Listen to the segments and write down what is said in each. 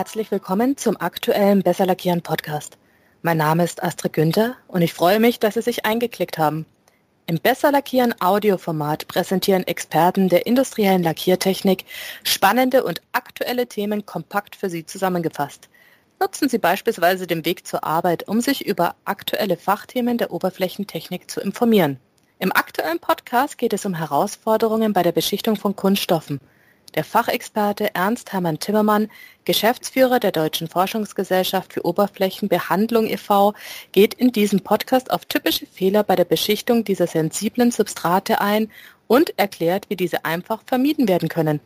Herzlich willkommen zum aktuellen Besser Lackieren Podcast. Mein Name ist Astrid Günther und ich freue mich, dass Sie sich eingeklickt haben. Im Besser Lackieren Audioformat präsentieren Experten der industriellen Lackiertechnik spannende und aktuelle Themen kompakt für Sie zusammengefasst. Nutzen Sie beispielsweise den Weg zur Arbeit, um sich über aktuelle Fachthemen der Oberflächentechnik zu informieren. Im aktuellen Podcast geht es um Herausforderungen bei der Beschichtung von Kunststoffen. Der Fachexperte Ernst Hermann Timmermann, Geschäftsführer der Deutschen Forschungsgesellschaft für Oberflächenbehandlung e.V., geht in diesem Podcast auf typische Fehler bei der Beschichtung dieser sensiblen Substrate ein und erklärt, wie diese einfach vermieden werden können.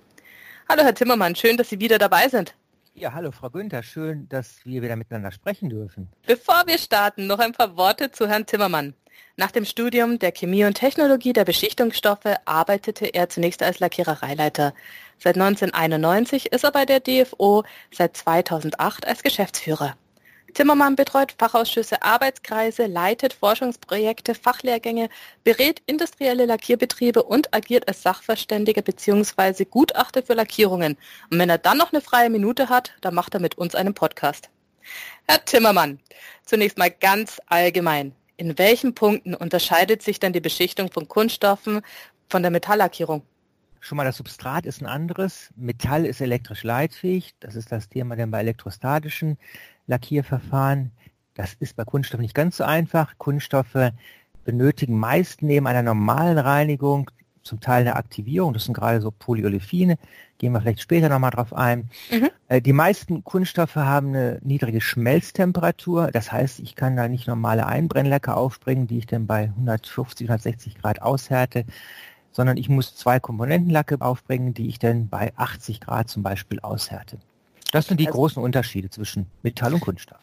Hallo Herr Timmermann, schön, dass Sie wieder dabei sind. Ja, hallo Frau Günther, schön, dass wir wieder miteinander sprechen dürfen. Bevor wir starten, noch ein paar Worte zu Herrn Timmermann. Nach dem Studium der Chemie und Technologie der Beschichtungsstoffe arbeitete er zunächst als Lackierereileiter. Seit 1991 ist er bei der DFO, seit 2008 als Geschäftsführer. Zimmermann betreut Fachausschüsse, Arbeitskreise, leitet Forschungsprojekte, Fachlehrgänge, berät industrielle Lackierbetriebe und agiert als Sachverständiger bzw. Gutachter für Lackierungen. Und wenn er dann noch eine freie Minute hat, dann macht er mit uns einen Podcast. Herr Timmermann, zunächst mal ganz allgemein. In welchen Punkten unterscheidet sich denn die Beschichtung von Kunststoffen von der Metalllackierung? Schon mal das Substrat ist ein anderes. Metall ist elektrisch leitfähig. Das ist das Thema dann bei elektrostatischen Lackierverfahren. Das ist bei Kunststoffen nicht ganz so einfach. Kunststoffe benötigen meist neben einer normalen Reinigung zum Teil eine Aktivierung. Das sind gerade so Polyolefine. Gehen wir vielleicht später nochmal drauf ein. Mhm. Äh, die meisten Kunststoffe haben eine niedrige Schmelztemperatur. Das heißt, ich kann da nicht normale Einbrennlecke aufbringen, die ich dann bei 150, 160 Grad aushärte sondern ich muss zwei Komponentenlacke aufbringen, die ich dann bei 80 Grad zum Beispiel aushärte. Das sind die also, großen Unterschiede zwischen Metall und Kunststoff.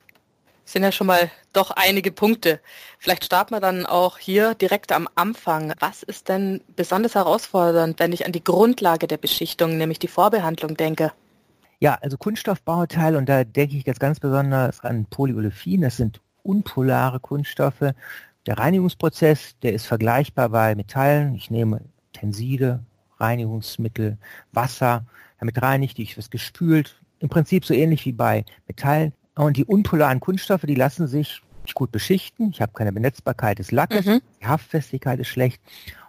Sind ja schon mal doch einige Punkte. Vielleicht starten wir dann auch hier direkt am Anfang. Was ist denn besonders herausfordernd, wenn ich an die Grundlage der Beschichtung, nämlich die Vorbehandlung denke? Ja, also Kunststoffbauteil und da denke ich jetzt ganz besonders an Polyolefin. Das sind unpolare Kunststoffe. Der Reinigungsprozess, der ist vergleichbar bei Metallen. Ich nehme Tenside, Reinigungsmittel, Wasser. Damit reinigte ich, was gespült. Im Prinzip so ähnlich wie bei Metallen. Und die unpolaren Kunststoffe, die lassen sich nicht gut beschichten. Ich habe keine Benetzbarkeit des Lackes. Mhm. Die Haftfestigkeit ist schlecht.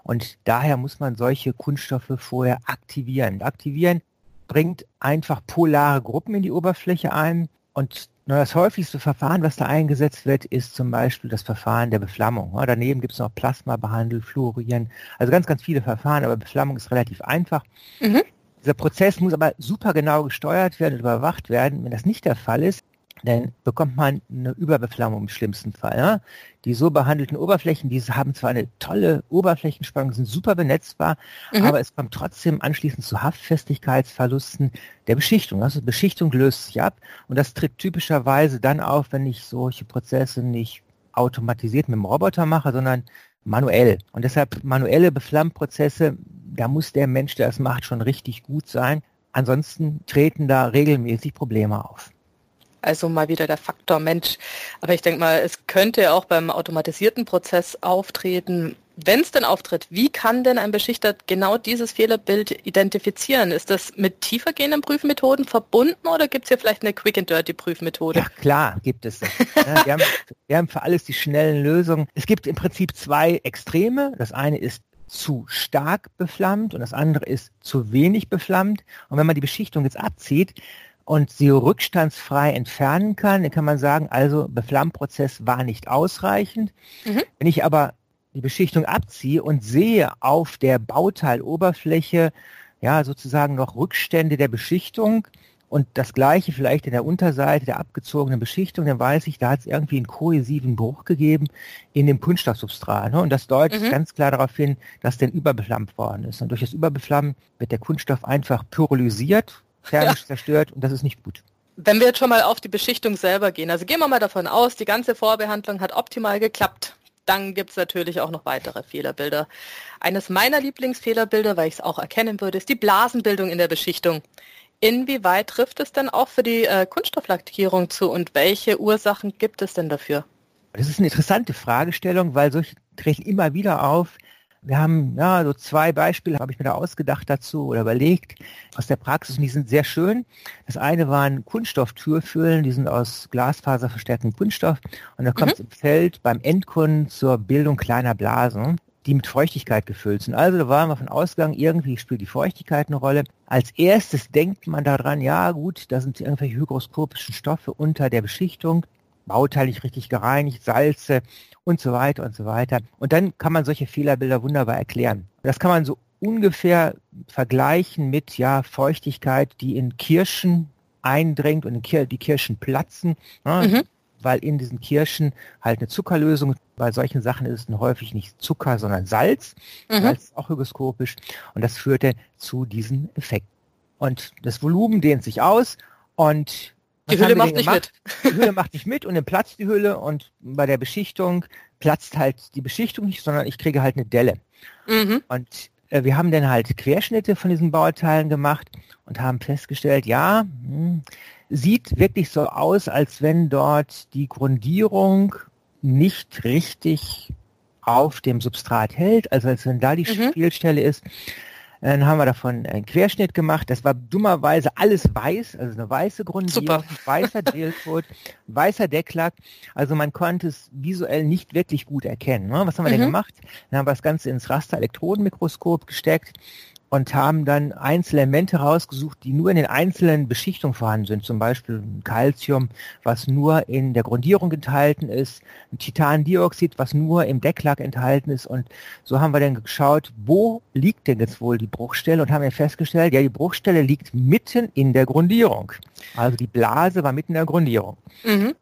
Und daher muss man solche Kunststoffe vorher aktivieren. Aktivieren bringt einfach polare Gruppen in die Oberfläche ein. Und das häufigste Verfahren, was da eingesetzt wird, ist zum Beispiel das Verfahren der Beflammung. daneben gibt es noch Plasma behandelt, Fluorieren, also ganz, ganz viele Verfahren, aber Beflammung ist relativ einfach. Mhm. Dieser Prozess muss aber super genau gesteuert werden und überwacht werden. Wenn das nicht der Fall ist, dann bekommt man eine Überbeflammung im schlimmsten Fall. Ja? Die so behandelten Oberflächen, die haben zwar eine tolle Oberflächenspannung, sind super benetzbar, mhm. aber es kommt trotzdem anschließend zu Haftfestigkeitsverlusten der Beschichtung. Also Beschichtung löst sich ab und das tritt typischerweise dann auf, wenn ich solche Prozesse nicht automatisiert mit dem Roboter mache, sondern manuell. Und deshalb manuelle Beflammprozesse, da muss der Mensch, der es macht, schon richtig gut sein. Ansonsten treten da regelmäßig Probleme auf. Also mal wieder der Faktor Mensch. Aber ich denke mal, es könnte auch beim automatisierten Prozess auftreten. Wenn es denn auftritt, wie kann denn ein Beschichter genau dieses Fehlerbild identifizieren? Ist das mit tiefergehenden Prüfmethoden verbunden oder gibt es hier vielleicht eine Quick and Dirty Prüfmethode? Ja klar, gibt es. ja, wir, haben, wir haben für alles die schnellen Lösungen. Es gibt im Prinzip zwei Extreme. Das eine ist zu stark beflammt und das andere ist zu wenig beflammt. Und wenn man die Beschichtung jetzt abzieht, und sie rückstandsfrei entfernen kann, dann kann man sagen, also Beflammprozess war nicht ausreichend. Mhm. Wenn ich aber die Beschichtung abziehe und sehe auf der Bauteiloberfläche ja sozusagen noch Rückstände der Beschichtung und das gleiche vielleicht in der Unterseite der abgezogenen Beschichtung, dann weiß ich, da hat es irgendwie einen kohäsiven Bruch gegeben in dem Kunststoffsubstrat. Ne? Und das deutet mhm. ganz klar darauf hin, dass der überbeflammt worden ist. Und durch das Überbeflammen wird der Kunststoff einfach pyrolysiert thermisch ja. zerstört und das ist nicht gut. Wenn wir jetzt schon mal auf die Beschichtung selber gehen, also gehen wir mal davon aus, die ganze Vorbehandlung hat optimal geklappt. Dann gibt es natürlich auch noch weitere Fehlerbilder. Eines meiner Lieblingsfehlerbilder, weil ich es auch erkennen würde, ist die Blasenbildung in der Beschichtung. Inwieweit trifft es denn auch für die äh, Kunststofflackierung zu und welche Ursachen gibt es denn dafür? Das ist eine interessante Fragestellung, weil solche treten immer wieder auf. Wir haben ja so zwei Beispiele, habe ich mir da ausgedacht dazu oder überlegt aus der Praxis und die sind sehr schön. Das eine waren Kunststofftürfüllen, die sind aus glasfaserverstärktem Kunststoff und da kommt es mhm. im Feld beim Endkunden zur Bildung kleiner Blasen die mit Feuchtigkeit gefüllt sind. Also da waren wir von Ausgang, irgendwie spielt die Feuchtigkeit eine Rolle. Als erstes denkt man daran, ja gut, da sind irgendwelche hygroskopischen Stoffe unter der Beschichtung, Bauteil nicht richtig gereinigt, Salze und so weiter und so weiter. Und dann kann man solche Fehlerbilder wunderbar erklären. Das kann man so ungefähr vergleichen mit ja Feuchtigkeit, die in Kirschen eindringt und die Kirschen platzen. Ja, mhm weil in diesen Kirschen halt eine Zuckerlösung, bei solchen Sachen ist es häufig nicht Zucker, sondern Salz. Mhm. Salz ist auch hygroskopisch und das führte zu diesem Effekt. Und das Volumen dehnt sich aus und die Hülle macht nicht mit. Die Hülle macht nicht mit und dann platzt die Hülle und bei der Beschichtung platzt halt die Beschichtung nicht, sondern ich kriege halt eine Delle. Mhm. Und äh, wir haben dann halt Querschnitte von diesen Bauteilen gemacht und haben festgestellt, ja, mh, hm, sieht wirklich so aus, als wenn dort die Grundierung nicht richtig auf dem Substrat hält, also als wenn da die mhm. Spielstelle ist. Dann haben wir davon einen Querschnitt gemacht. Das war dummerweise alles weiß, also eine weiße Grundierung, Super. weißer Drillcode, weißer Decklack. Also man konnte es visuell nicht wirklich gut erkennen. Ne? Was haben wir mhm. denn gemacht? Dann haben wir das Ganze ins Raster-Elektronenmikroskop gesteckt und haben dann einzelne Elemente rausgesucht, die nur in den einzelnen Beschichtungen vorhanden sind. Zum Beispiel Calcium, was nur in der Grundierung enthalten ist, Titandioxid, was nur im Decklack enthalten ist. Und so haben wir dann geschaut, wo liegt denn jetzt wohl die Bruchstelle und haben dann festgestellt, ja, die Bruchstelle liegt mitten in der Grundierung. Also die Blase war mitten in der Grundierung. Mhm.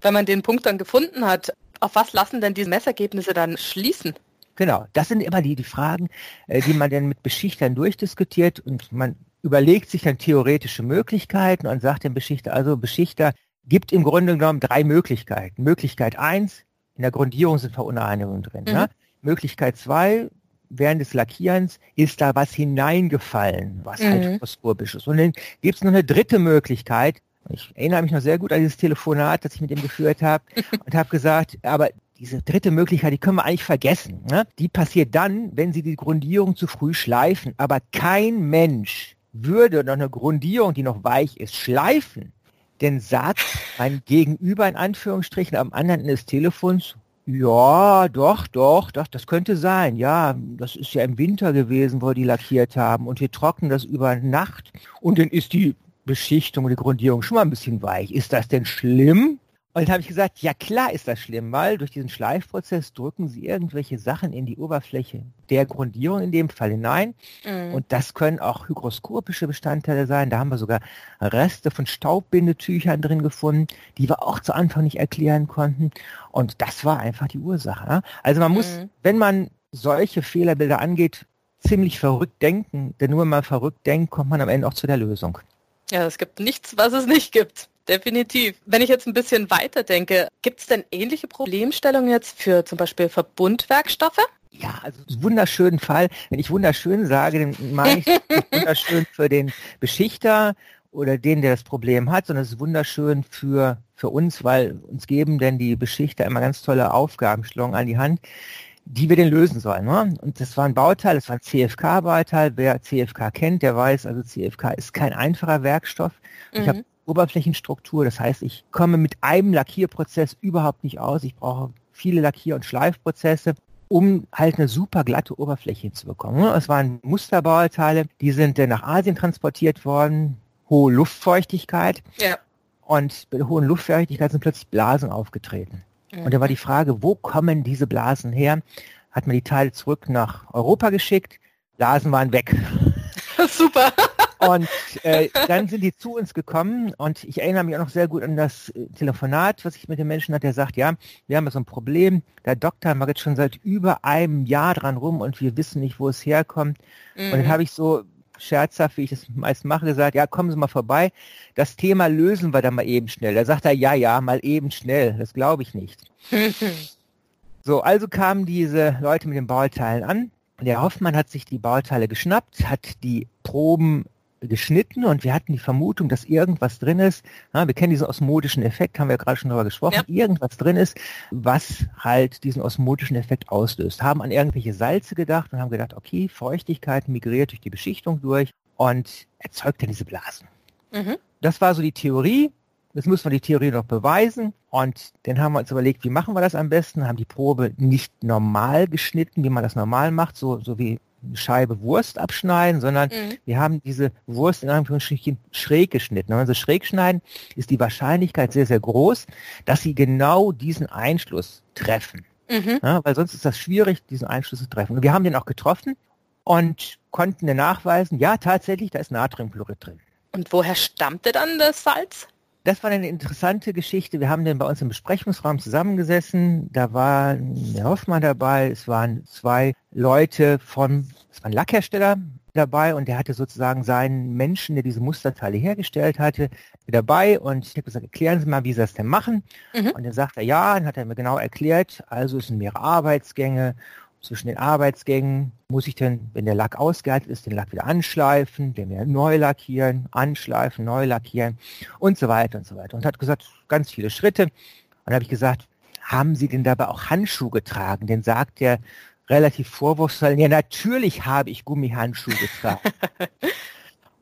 Wenn man den Punkt dann gefunden hat, auf was lassen denn diese Messergebnisse dann schließen? Genau, das sind immer die, die Fragen, äh, die man dann mit Beschichtern durchdiskutiert und man überlegt sich dann theoretische Möglichkeiten und sagt dem Beschichter, also Beschichter gibt im Grunde genommen drei Möglichkeiten. Möglichkeit eins, in der Grundierung sind Verunreinigungen drin. Mhm. Ne? Möglichkeit zwei, während des Lackierens ist da was hineingefallen, was halt mhm. halt mikroskopisch ist. Und dann gibt es noch eine dritte Möglichkeit. Ich erinnere mich noch sehr gut an dieses Telefonat, das ich mit ihm geführt habe und habe gesagt, aber diese dritte Möglichkeit, die können wir eigentlich vergessen. Ne? Die passiert dann, wenn Sie die Grundierung zu früh schleifen. Aber kein Mensch würde noch eine Grundierung, die noch weich ist, schleifen. Denn sagt mein Gegenüber in Anführungsstrichen am anderen Ende des Telefons, ja, doch, doch, doch, das könnte sein. Ja, das ist ja im Winter gewesen, wo die lackiert haben und wir trocknen das über Nacht und dann ist die Beschichtung und die Grundierung schon mal ein bisschen weich. Ist das denn schlimm? Und dann habe ich gesagt, ja klar ist das schlimm, weil durch diesen Schleifprozess drücken sie irgendwelche Sachen in die Oberfläche der Grundierung in dem Fall hinein. Mhm. Und das können auch hygroskopische Bestandteile sein. Da haben wir sogar Reste von Staubbindetüchern drin gefunden, die wir auch zu Anfang nicht erklären konnten. Und das war einfach die Ursache. Also man muss, mhm. wenn man solche Fehlerbilder angeht, ziemlich verrückt denken. Denn nur wenn man verrückt denkt, kommt man am Ende auch zu der Lösung. Ja, es gibt nichts, was es nicht gibt. Definitiv. Wenn ich jetzt ein bisschen weiter denke, gibt es denn ähnliche Problemstellungen jetzt für zum Beispiel Verbundwerkstoffe? Ja, also wunderschönen Fall. Wenn ich wunderschön sage, dann meine ich wunderschön für den Beschichter oder den, der das Problem hat, sondern es ist wunderschön für, für uns, weil uns geben denn die Beschichter immer ganz tolle Aufgabenstellungen an die Hand, die wir denn lösen sollen. Ne? Und das war ein Bauteil, das war ein CFK-Bauteil. Wer CFK kennt, der weiß, also CFK ist kein einfacher Werkstoff. Mhm. Ich habe Oberflächenstruktur. Das heißt, ich komme mit einem Lackierprozess überhaupt nicht aus. Ich brauche viele Lackier- und Schleifprozesse, um halt eine super glatte Oberfläche zu bekommen. Es waren Musterbauteile, die sind nach Asien transportiert worden, hohe Luftfeuchtigkeit. Ja. Und bei der hohen Luftfeuchtigkeit sind plötzlich Blasen aufgetreten. Mhm. Und da war die Frage, wo kommen diese Blasen her? Hat man die Teile zurück nach Europa geschickt, Blasen waren weg. Super. Und äh, dann sind die zu uns gekommen und ich erinnere mich auch noch sehr gut an das äh, Telefonat, was ich mit dem Menschen hatte, der sagt, ja, wir haben so ein Problem, der Doktor mag jetzt schon seit über einem Jahr dran rum und wir wissen nicht, wo es herkommt. Mhm. Und dann mhm. habe ich so scherzhaft, wie ich das meist mache, gesagt, ja, kommen Sie mal vorbei, das Thema lösen wir dann mal eben schnell. Da sagt er, ja, ja, mal eben schnell, das glaube ich nicht. so, also kamen diese Leute mit den Bauteilen an. Der Hoffmann hat sich die Bauteile geschnappt, hat die Proben geschnitten und wir hatten die Vermutung, dass irgendwas drin ist. Ja, wir kennen diesen osmotischen Effekt, haben wir ja gerade schon darüber gesprochen. Ja. Irgendwas drin ist, was halt diesen osmotischen Effekt auslöst. Haben an irgendwelche Salze gedacht und haben gedacht, okay, Feuchtigkeit migriert durch die Beschichtung durch und erzeugt dann diese Blasen. Mhm. Das war so die Theorie. Jetzt müssen wir die Theorie noch beweisen. Und dann haben wir uns überlegt, wie machen wir das am besten? Haben die Probe nicht normal geschnitten, wie man das normal macht, so, so wie Scheibe Wurst abschneiden, sondern mhm. wir haben diese Wurst in Anführungsstrichen schräg geschnitten. Wenn wir sie schräg schneiden, ist die Wahrscheinlichkeit sehr, sehr groß, dass sie genau diesen Einschluss treffen. Mhm. Ja, weil sonst ist das schwierig, diesen Einschluss zu treffen. Und wir haben den auch getroffen und konnten nachweisen, ja, tatsächlich, da ist Natriumchlorid drin. Und woher stammte dann das Salz? Das war eine interessante Geschichte. Wir haben dann bei uns im Besprechungsraum zusammengesessen. Da war der Hoffmann dabei. Es waren zwei Leute von, es war ein Lackhersteller dabei und der hatte sozusagen seinen Menschen, der diese Musterteile hergestellt hatte, dabei und ich habe gesagt, erklären Sie mal, wie Sie das denn machen. Mhm. Und dann sagt er, ja, dann hat er mir genau erklärt, also es sind mehrere Arbeitsgänge zwischen den Arbeitsgängen muss ich dann, wenn der Lack ausgehärtet ist, den Lack wieder anschleifen, den wieder neu lackieren, anschleifen, neu lackieren und so weiter und so weiter. Und hat gesagt, ganz viele Schritte. Und dann habe ich gesagt, haben Sie denn dabei auch Handschuhe getragen? Denn sagt er relativ vorwurfsvoll, ja natürlich habe ich Gummihandschuhe getragen.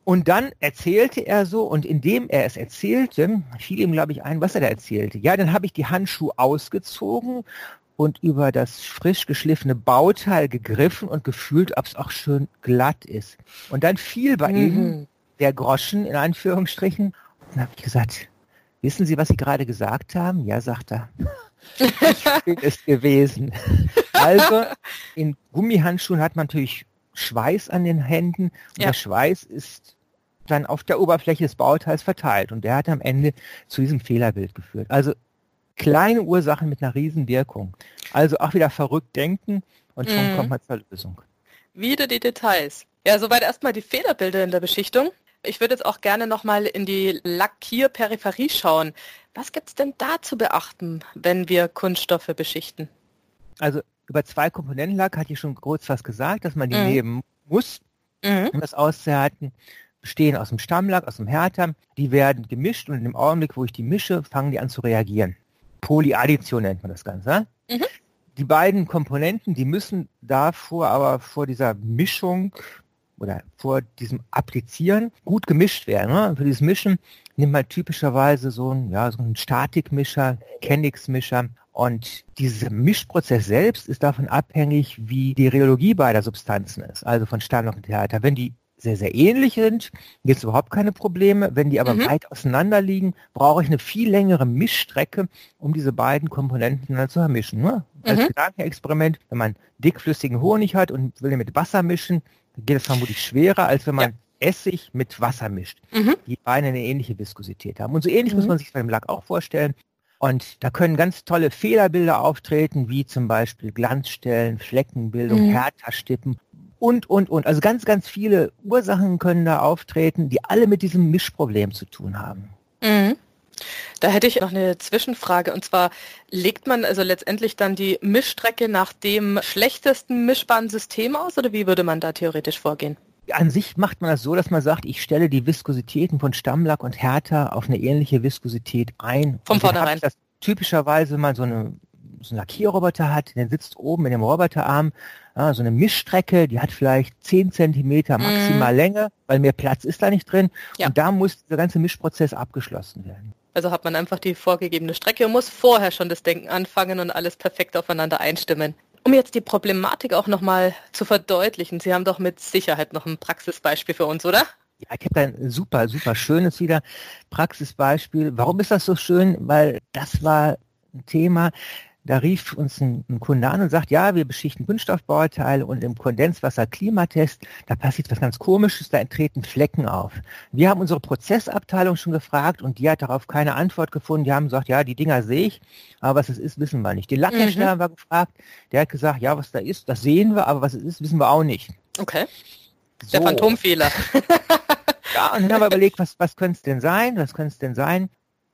Und dann erzählte er so, und indem er es erzählte, fiel ihm, glaube ich, ein, was er da erzählte. Ja, dann habe ich die Handschuhe ausgezogen und über das frisch geschliffene Bauteil gegriffen und gefühlt, ob es auch schön glatt ist. Und dann fiel bei mhm. ihm der Groschen in Anführungsstrichen. Und dann habe ich gesagt, wissen Sie, was Sie gerade gesagt haben? Ja, sagt er. Ich bin es gewesen. Also in Gummihandschuhen hat man natürlich Schweiß an den Händen und ja. der Schweiß ist dann auf der Oberfläche des Bauteils verteilt und der hat am Ende zu diesem Fehlerbild geführt. Also kleine Ursachen mit einer riesen Wirkung. Also auch wieder verrückt denken und schon mhm. kommt man zur Lösung. Wieder die Details. Ja, soweit erstmal die Fehlerbilder in der Beschichtung. Ich würde jetzt auch gerne nochmal in die Lackierperipherie schauen. Was gibt es denn da zu beachten, wenn wir Kunststoffe beschichten? Also über zwei Komponentenlack hatte ich schon kurz was gesagt, dass man die mhm. nehmen muss, mhm. um das auszuhalten. Bestehen aus dem Stammlack, aus dem Härter. Die werden gemischt und in dem Augenblick, wo ich die mische, fangen die an zu reagieren. Polyaddition nennt man das Ganze. Mhm. Die beiden Komponenten, die müssen davor aber vor dieser Mischung oder vor diesem Applizieren gut gemischt werden. Ne? Für dieses Mischen nimmt man typischerweise so einen, ja, so einen Statikmischer, Kendix-Mischer und dieser Mischprozess selbst ist davon abhängig, wie die Rheologie beider Substanzen ist, also von Standard und Theater. Wenn die sehr, sehr ähnlich sind, gibt es überhaupt keine Probleme. Wenn die aber mhm. weit auseinander liegen, brauche ich eine viel längere Mischstrecke, um diese beiden Komponenten dann zu vermischen. Ne? Als mhm. Gedankenexperiment, wenn man dickflüssigen Honig hat und will ihn mit Wasser mischen, geht es vermutlich schwerer, als wenn man ja. Essig mit Wasser mischt. Mhm. Die beide eine ähnliche Viskosität haben. Und so ähnlich muss mhm. man sich bei dem Lack auch vorstellen. Und da können ganz tolle Fehlerbilder auftreten, wie zum Beispiel Glanzstellen, Fleckenbildung, mhm. Härterstippen und, und, und. Also ganz, ganz viele Ursachen können da auftreten, die alle mit diesem Mischproblem zu tun haben. Mhm. Da hätte ich noch eine Zwischenfrage und zwar legt man also letztendlich dann die Mischstrecke nach dem schlechtesten mischbaren System aus oder wie würde man da theoretisch vorgehen? An sich macht man das so, dass man sagt, ich stelle die Viskositäten von Stammlack und Härter auf eine ähnliche Viskosität ein. Von vornherein. Das typischerweise mal so eine so einen Lackierroboter hat, der sitzt oben in dem Roboterarm, ja, so eine Mischstrecke, die hat vielleicht 10 Zentimeter maximal mm. Länge, weil mehr Platz ist da nicht drin. Ja. Und da muss der ganze Mischprozess abgeschlossen werden. Also hat man einfach die vorgegebene Strecke und muss vorher schon das Denken anfangen und alles perfekt aufeinander einstimmen. Um jetzt die Problematik auch nochmal zu verdeutlichen, Sie haben doch mit Sicherheit noch ein Praxisbeispiel für uns, oder? Ja, ich habe ein super, super schönes wieder Praxisbeispiel. Warum ist das so schön? Weil das war ein Thema, da rief uns ein, ein, Kunde an und sagt, ja, wir beschichten Kunststoffbauteile und im Kondenswasser-Klimatest, da passiert was ganz komisches, da treten Flecken auf. Wir haben unsere Prozessabteilung schon gefragt und die hat darauf keine Antwort gefunden. Die haben gesagt, ja, die Dinger sehe ich, aber was es ist, wissen wir nicht. Den Lackhersteller mhm. haben wir gefragt, der hat gesagt, ja, was da ist, das sehen wir, aber was es ist, wissen wir auch nicht. Okay. So. Der Phantomfehler. ja, und dann haben wir überlegt, was, was könnte es denn sein? Was könnte es denn sein?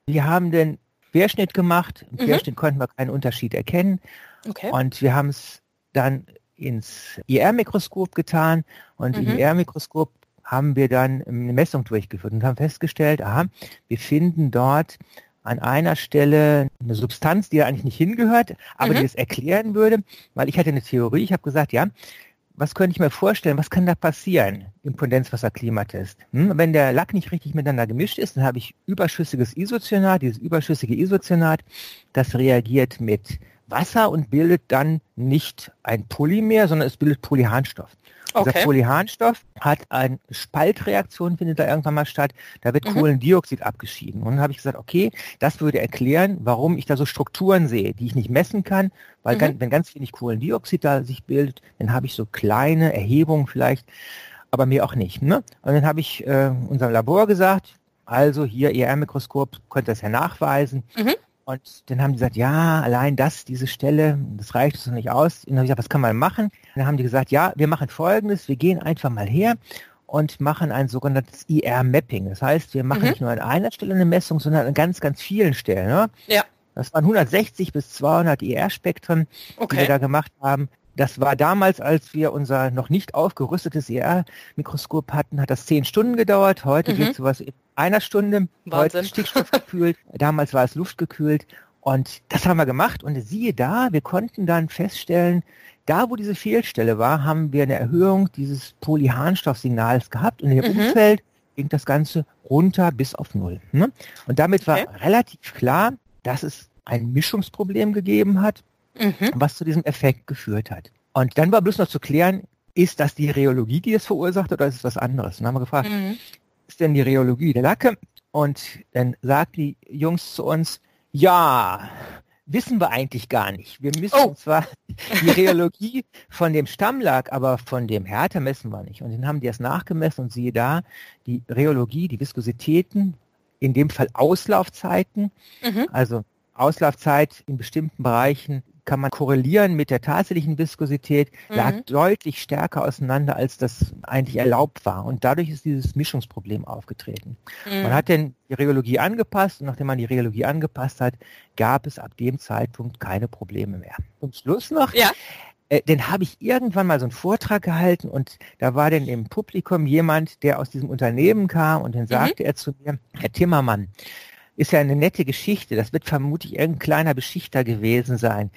Wir haben denn Querschnitt gemacht. Im mhm. Querschnitt konnten wir keinen Unterschied erkennen. Okay. Und wir haben es dann ins IR-Mikroskop getan und mhm. im IR-Mikroskop haben wir dann eine Messung durchgeführt und haben festgestellt, aha, wir finden dort an einer Stelle eine Substanz, die da eigentlich nicht hingehört, aber mhm. die es erklären würde, weil ich hatte eine Theorie, ich habe gesagt, ja, was könnte ich mir vorstellen, was kann da passieren im Kondenswasserklimatest? Hm? Wenn der Lack nicht richtig miteinander gemischt ist, dann habe ich überschüssiges Isocyanat, dieses überschüssige Isocyanat, das reagiert mit Wasser und bildet dann nicht ein Polymer, sondern es bildet Polyharnstoff. Okay. Dieser Polyharnstoff hat eine Spaltreaktion, findet da irgendwann mal statt. Da wird mhm. Kohlendioxid abgeschieden. Und dann habe ich gesagt, okay, das würde erklären, warum ich da so Strukturen sehe, die ich nicht messen kann, weil mhm. ganz, wenn ganz wenig Kohlendioxid da sich bildet, dann habe ich so kleine Erhebungen vielleicht, aber mir auch nicht. Ne? Und dann habe ich äh, unserem Labor gesagt, also hier ER-Mikroskop könnte das ja nachweisen. Mhm. Und dann haben die gesagt, ja, allein das, diese Stelle, das reicht uns noch nicht aus. Und dann habe ich gesagt, was kann man machen? Und dann haben die gesagt, ja, wir machen Folgendes, wir gehen einfach mal her und machen ein sogenanntes IR-Mapping. Das heißt, wir machen mhm. nicht nur an einer Stelle eine Messung, sondern an ganz, ganz vielen Stellen. Ne? Ja. Das waren 160 bis 200 IR-Spektren, okay. die wir da gemacht haben. Das war damals, als wir unser noch nicht aufgerüstetes IR-Mikroskop hatten, hat das zehn Stunden gedauert. Heute mhm. geht sowas in einer Stunde. Wahnsinn. Heute stickstoffgekühlt. damals war es luftgekühlt. Und das haben wir gemacht. Und siehe da, wir konnten dann feststellen, da wo diese Fehlstelle war, haben wir eine Erhöhung dieses Polyharnstoffsignals gehabt. Und im mhm. Umfeld ging das Ganze runter bis auf Null. Ne? Und damit war okay. relativ klar, dass es ein Mischungsproblem gegeben hat mhm. was zu diesem Effekt geführt hat. Und dann war bloß noch zu klären, ist das die Rheologie, die es verursacht oder ist es was anderes? Und dann haben wir gefragt, mhm. ist denn die Rheologie der Lacke? Und dann sagt die Jungs zu uns, ja, wissen wir eigentlich gar nicht. Wir müssen oh. zwar die Rheologie von dem Stammlack, aber von dem Härte messen wir nicht. Und dann haben die das nachgemessen und siehe da, die Rheologie, die Viskositäten, in dem Fall Auslaufzeiten, mhm. also Auslaufzeit in bestimmten Bereichen kann man korrelieren mit der tatsächlichen Viskosität, mhm. lag deutlich stärker auseinander, als das eigentlich erlaubt war. Und dadurch ist dieses Mischungsproblem aufgetreten. Mhm. Man hat denn die Rheologie angepasst und nachdem man die Rheologie angepasst hat, gab es ab dem Zeitpunkt keine Probleme mehr. Zum Schluss noch. Ja. Äh, den habe ich irgendwann mal so einen Vortrag gehalten und da war denn im Publikum jemand, der aus diesem Unternehmen kam und dann mhm. sagte mhm. er zu mir, Herr Timmermann, ist ja eine nette Geschichte. Das wird vermutlich irgendein kleiner Beschichter gewesen sein.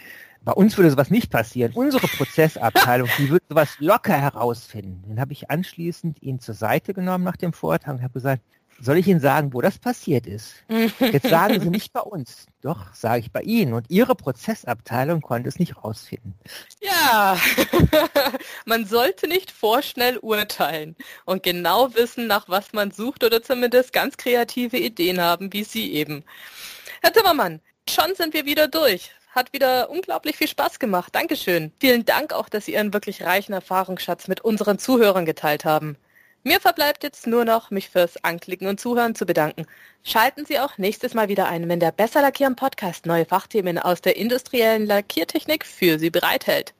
Bei uns würde sowas nicht passieren. Unsere Prozessabteilung, die würde sowas locker herausfinden. Dann habe ich anschließend ihn zur Seite genommen nach dem Vortrag und habe gesagt, soll ich Ihnen sagen, wo das passiert ist? Jetzt sagen Sie nicht bei uns. Doch, sage ich bei Ihnen. Und Ihre Prozessabteilung konnte es nicht rausfinden. Ja, man sollte nicht vorschnell urteilen und genau wissen, nach was man sucht oder zumindest ganz kreative Ideen haben, wie Sie eben. Herr Zimmermann, schon sind wir wieder durch. Hat wieder unglaublich viel Spaß gemacht. Dankeschön. Vielen Dank auch, dass Sie Ihren wirklich reichen Erfahrungsschatz mit unseren Zuhörern geteilt haben. Mir verbleibt jetzt nur noch, mich fürs Anklicken und Zuhören zu bedanken. Schalten Sie auch nächstes Mal wieder ein, wenn der Besser Lackieren Podcast neue Fachthemen aus der industriellen Lackiertechnik für Sie bereithält.